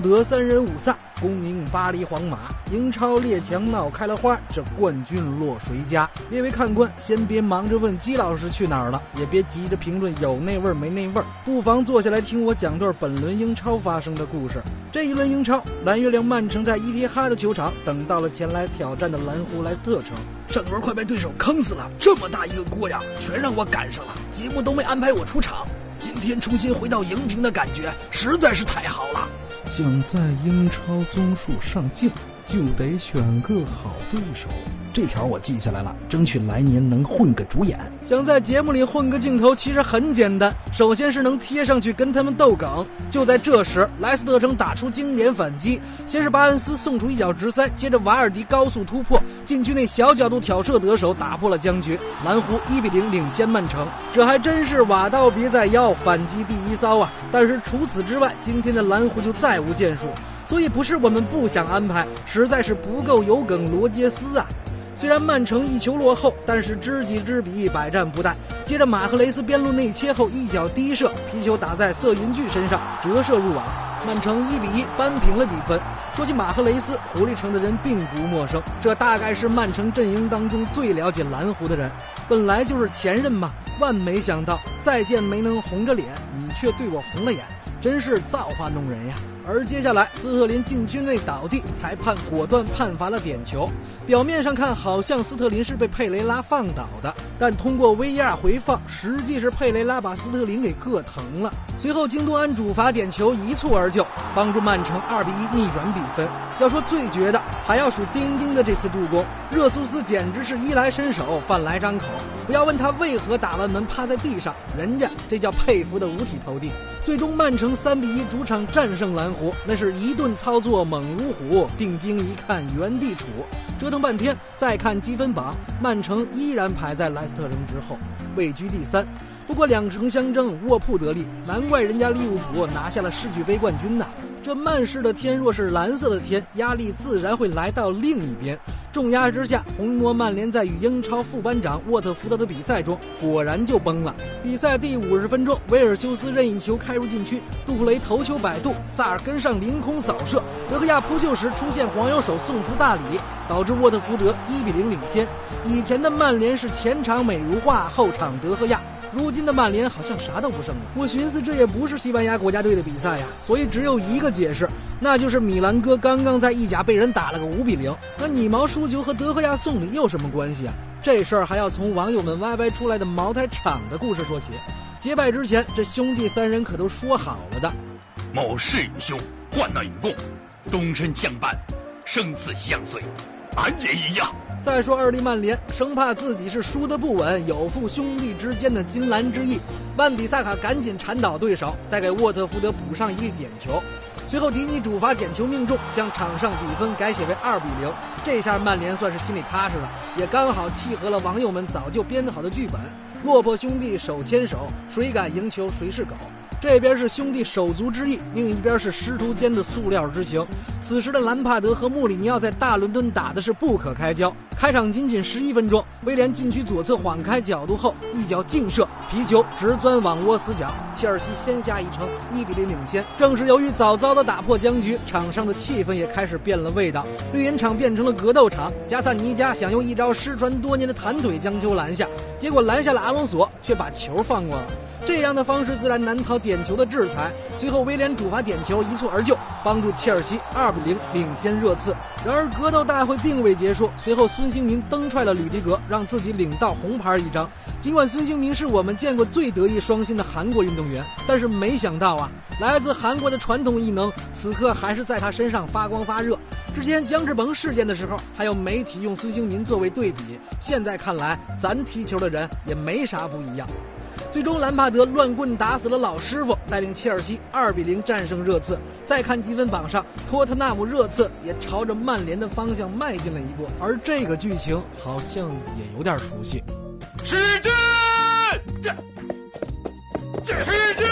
德三人五散，功名巴黎皇马，英超列强闹开了花，这冠军落谁家？列位看官，先别忙着问姬老师去哪儿了，也别急着评论有那味儿没那味儿，不妨坐下来听我讲段本轮英超发生的故事。这一轮英超，蓝月亮曼城在伊蒂哈德球场等到了前来挑战的蓝湖莱斯特城。上轮快被对手坑死了，这么大一个锅呀，全让我赶上了，节目都没安排我出场。今天重新回到荧屏的感觉实在是太好了。想在英超综述上镜，就得选个好对手。这条我记下来了，争取来年能混个主演。想在节目里混个镜头，其实很简单，首先是能贴上去跟他们逗梗。就在这时，莱斯特城打出经典反击，先是巴恩斯送出一脚直塞，接着瓦尔迪高速突破，禁区内小角度挑射得手，打破了僵局。蓝湖一比零领先曼城，这还真是瓦道别在腰，反击第一骚啊！但是除此之外，今天的蓝湖就再无建树，所以不是我们不想安排，实在是不够有梗罗杰斯啊。虽然曼城一球落后，但是知己知彼，百战不殆。接着马赫雷斯边路内切后一脚低射，皮球打在瑟云巨身上，折射入网。曼城一比一扳平了比分。说起马赫雷斯，狐狸城的人并不陌生，这大概是曼城阵营当中最了解蓝湖的人。本来就是前任嘛，万没想到再见没能红着脸，你却对我红了眼，真是造化弄人呀。而接下来，斯特林禁区内倒地，裁判果断判罚了点球。表面上看，好像斯特林是被佩雷拉放倒的，但通过 VR 回放，实际是佩雷拉把斯特林给硌疼了。随后，京多安主罚点球一蹴而就，帮助曼城2比1逆转比分。要说最绝的，还要数丁丁的这次助攻，热苏斯简直是衣来伸手，饭来张口。不要问他为何打完门趴在地上，人家这叫佩服的五体投地。最终，曼城三比一主场战胜蓝湖，那是一顿操作猛如虎。定睛一看，原地杵，折腾半天，再看积分榜，曼城依然排在莱斯特城之后，位居第三。不过两城相争，卧铺得利，难怪人家利物浦拿下了世俱杯冠军呐。这曼市的天若是蓝色的天，压力自然会来到另一边。重压之下，红魔曼联在与英超副班长沃特福德的比赛中，果然就崩了。比赛第五十分钟，维尔修斯任意球开入禁区，杜弗雷头球摆渡，萨尔跟上凌空扫射，德赫亚扑救时出现黄油手送出大礼，导致沃特福德一比零领先。以前的曼联是前场美如画，后场德赫亚。如今的曼联好像啥都不剩了。我寻思这也不是西班牙国家队的比赛呀，所以只有一个解释，那就是米兰哥刚刚在意甲被人打了个五比零。那你毛输球和德赫亚送礼有什么关系啊？这事儿还要从网友们歪歪出来的茅台厂的故事说起。结拜之前，这兄弟三人可都说好了的：某事与兄，患难与共，终身相伴，生死相随。俺也一样。再说二弟曼联，生怕自己是输得不稳，有负兄弟之间的金兰之义，万比萨卡赶紧铲倒对手，再给沃特福德补上一个点球。随后迪尼主罚点球命中，将场上比分改写为二比零。这下曼联算是心里踏实了，也刚好契合了网友们早就编好的剧本：落魄兄弟手牵手，谁敢赢球谁是狗。这边是兄弟手足之义，另一边是师徒间的塑料之情。此时的兰帕德和穆里尼奥在大伦敦打的是不可开交。开场仅仅十一分钟，威廉禁区左侧晃开角度后，一脚劲射，皮球直钻网窝死角，切尔西先下一城，一比零领先。正是由于早早的打破僵局，场上的气氛也开始变了味道，绿茵场变成了格斗场。加萨尼加想用一招失传多年的弹腿将球拦下，结果拦下了阿隆索，却把球放过了。这样的方式自然难逃点球的制裁。随后威廉主罚点球一蹴而就，帮助切尔西二比零领先热刺。然而格斗大会并未结束，随后孙孙兴民蹬踹了吕迪格，让自己领到红牌一张。尽管孙兴民是我们见过最德艺双馨的韩国运动员，但是没想到啊，来自韩国的传统异能此刻还是在他身上发光发热。之前姜志鹏事件的时候，还有媒体用孙兴民作为对比，现在看来，咱踢球的人也没啥不一样。最终，兰帕德乱棍打死了老师傅，带领切尔西二比零战胜热刺。再看积分榜上，托特纳姆热刺也朝着曼联的方向迈进了一步，而这个剧情好像也有点熟悉。使劲！这，这使劲！